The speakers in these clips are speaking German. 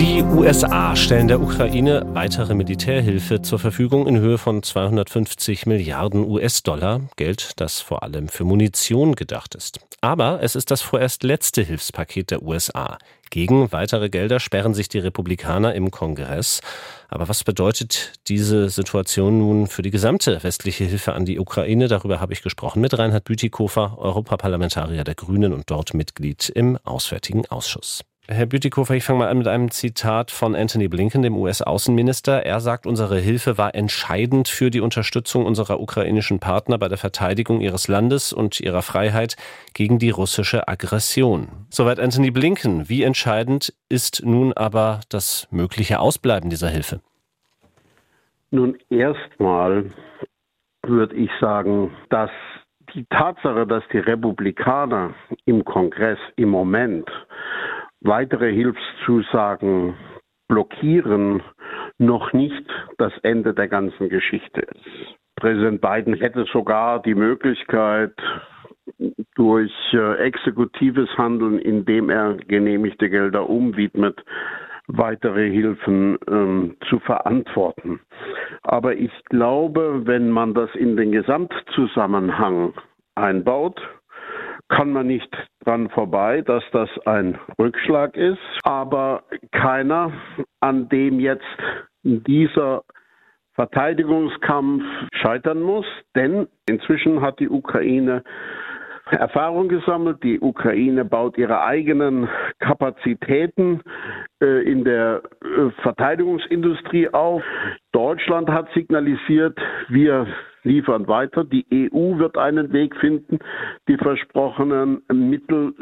Die USA stellen der Ukraine weitere Militärhilfe zur Verfügung in Höhe von 250 Milliarden US-Dollar, Geld, das vor allem für Munition gedacht ist. Aber es ist das vorerst letzte Hilfspaket der USA. Gegen weitere Gelder sperren sich die Republikaner im Kongress. Aber was bedeutet diese Situation nun für die gesamte westliche Hilfe an die Ukraine? Darüber habe ich gesprochen mit Reinhard Bütikofer, Europaparlamentarier der Grünen und dort Mitglied im Auswärtigen Ausschuss. Herr Bütikofer, ich fange mal an mit einem Zitat von Anthony Blinken, dem US-Außenminister. Er sagt, unsere Hilfe war entscheidend für die Unterstützung unserer ukrainischen Partner bei der Verteidigung ihres Landes und ihrer Freiheit gegen die russische Aggression. Soweit Anthony Blinken. Wie entscheidend ist nun aber das mögliche Ausbleiben dieser Hilfe? Nun, erstmal würde ich sagen, dass die Tatsache, dass die Republikaner im Kongress im Moment weitere Hilfszusagen blockieren, noch nicht das Ende der ganzen Geschichte ist. Präsident Biden hätte sogar die Möglichkeit, durch äh, exekutives Handeln, indem er genehmigte Gelder umwidmet, weitere Hilfen ähm, zu verantworten. Aber ich glaube, wenn man das in den Gesamtzusammenhang einbaut, kann man nicht dran vorbei, dass das ein Rückschlag ist, aber keiner, an dem jetzt dieser Verteidigungskampf scheitern muss, denn inzwischen hat die Ukraine Erfahrung gesammelt. Die Ukraine baut ihre eigenen Kapazitäten äh, in der äh, Verteidigungsindustrie auf. Deutschland hat signalisiert, wir liefern weiter. Die EU wird einen Weg finden, die versprochenen Mittel,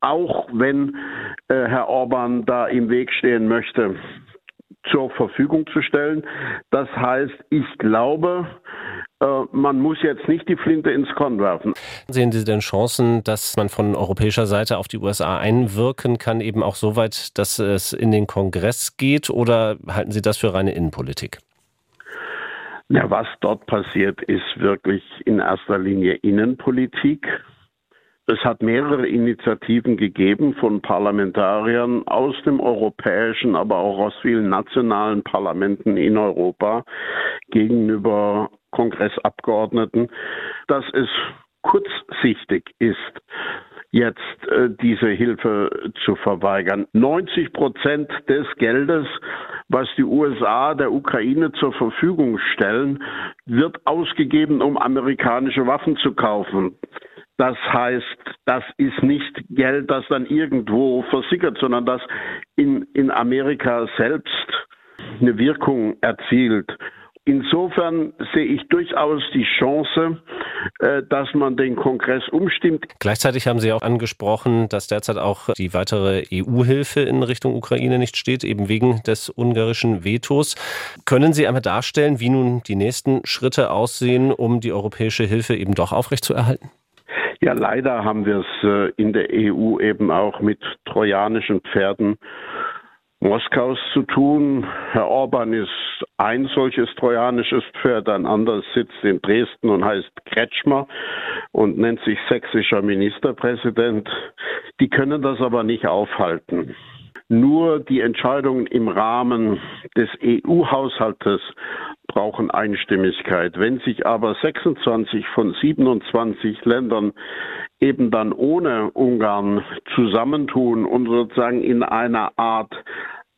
auch wenn äh, Herr Orban da im Weg stehen möchte, zur Verfügung zu stellen. Das heißt, ich glaube, äh, man muss jetzt nicht die Flinte ins Korn werfen. Sehen Sie denn Chancen, dass man von europäischer Seite auf die USA einwirken kann, eben auch so weit, dass es in den Kongress geht, oder halten Sie das für reine Innenpolitik? Ja, was dort passiert, ist wirklich in erster Linie Innenpolitik. Es hat mehrere Initiativen gegeben von Parlamentariern aus dem europäischen, aber auch aus vielen nationalen Parlamenten in Europa gegenüber Kongressabgeordneten, dass es kurzsichtig ist, jetzt äh, diese Hilfe zu verweigern. 90 Prozent des Geldes, was die USA der Ukraine zur Verfügung stellen, wird ausgegeben, um amerikanische Waffen zu kaufen. Das heißt, das ist nicht Geld, das dann irgendwo versickert, sondern das in, in Amerika selbst eine Wirkung erzielt. Insofern sehe ich durchaus die Chance, äh, dass man den Kongress umstimmt. Gleichzeitig haben Sie auch angesprochen, dass derzeit auch die weitere EU-Hilfe in Richtung Ukraine nicht steht, eben wegen des ungarischen Vetos. Können Sie einmal darstellen, wie nun die nächsten Schritte aussehen, um die europäische Hilfe eben doch aufrechtzuerhalten? Ja, leider haben wir es äh, in der EU eben auch mit trojanischen Pferden Moskaus zu tun. Herr Orban ist ein solches trojanisches Pferd, ein anderes sitzt in Dresden und heißt Kretschmer und nennt sich sächsischer Ministerpräsident. Die können das aber nicht aufhalten. Nur die Entscheidungen im Rahmen des EU-Haushaltes brauchen Einstimmigkeit. Wenn sich aber 26 von 27 Ländern eben dann ohne Ungarn zusammentun und sozusagen in einer Art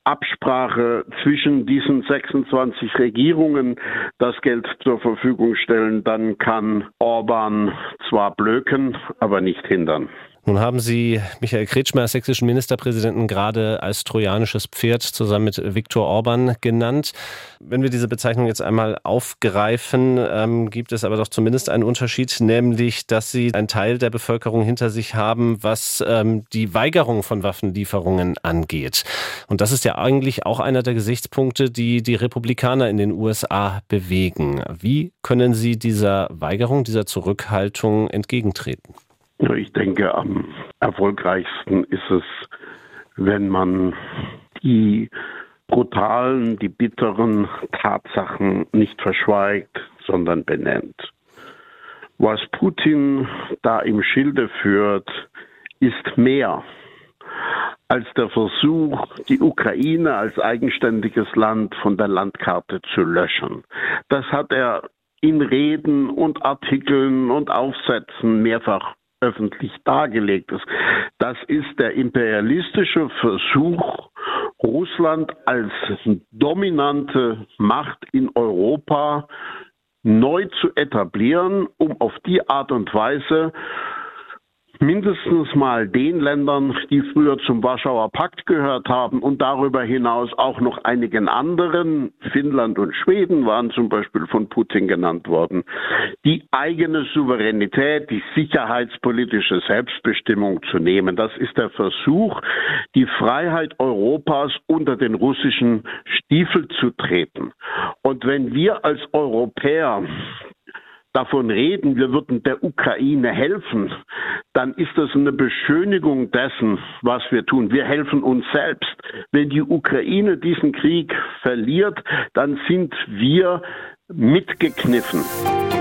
Absprache zwischen diesen 26 Regierungen das Geld zur Verfügung stellen, dann kann Orban zwar blöken, aber nicht hindern. Nun haben Sie Michael Kretschmer sächsischen Ministerpräsidenten gerade als trojanisches Pferd zusammen mit Viktor Orban genannt. Wenn wir diese Bezeichnung jetzt einmal aufgreifen, ähm, gibt es aber doch zumindest einen Unterschied, nämlich, dass Sie einen Teil der Bevölkerung hinter sich haben, was ähm, die Weigerung von Waffenlieferungen angeht. Und das ist ja eigentlich auch einer der Gesichtspunkte, die die Republikaner in den USA bewegen. Wie können Sie dieser Weigerung, dieser Zurückhaltung entgegentreten? Ich denke, am erfolgreichsten ist es, wenn man die brutalen, die bitteren Tatsachen nicht verschweigt, sondern benennt. Was Putin da im Schilde führt, ist mehr als der Versuch, die Ukraine als eigenständiges Land von der Landkarte zu löschen. Das hat er in Reden und Artikeln und Aufsätzen mehrfach öffentlich dargelegt. Das ist der imperialistische Versuch, Russland als dominante Macht in Europa neu zu etablieren, um auf die Art und Weise mindestens mal den Ländern, die früher zum Warschauer Pakt gehört haben und darüber hinaus auch noch einigen anderen, Finnland und Schweden waren zum Beispiel von Putin genannt worden, die eigene Souveränität, die sicherheitspolitische Selbstbestimmung zu nehmen. Das ist der Versuch, die Freiheit Europas unter den russischen Stiefel zu treten. Und wenn wir als Europäer davon reden, wir würden der Ukraine helfen, dann ist das eine Beschönigung dessen, was wir tun. Wir helfen uns selbst. Wenn die Ukraine diesen Krieg verliert, dann sind wir mitgekniffen.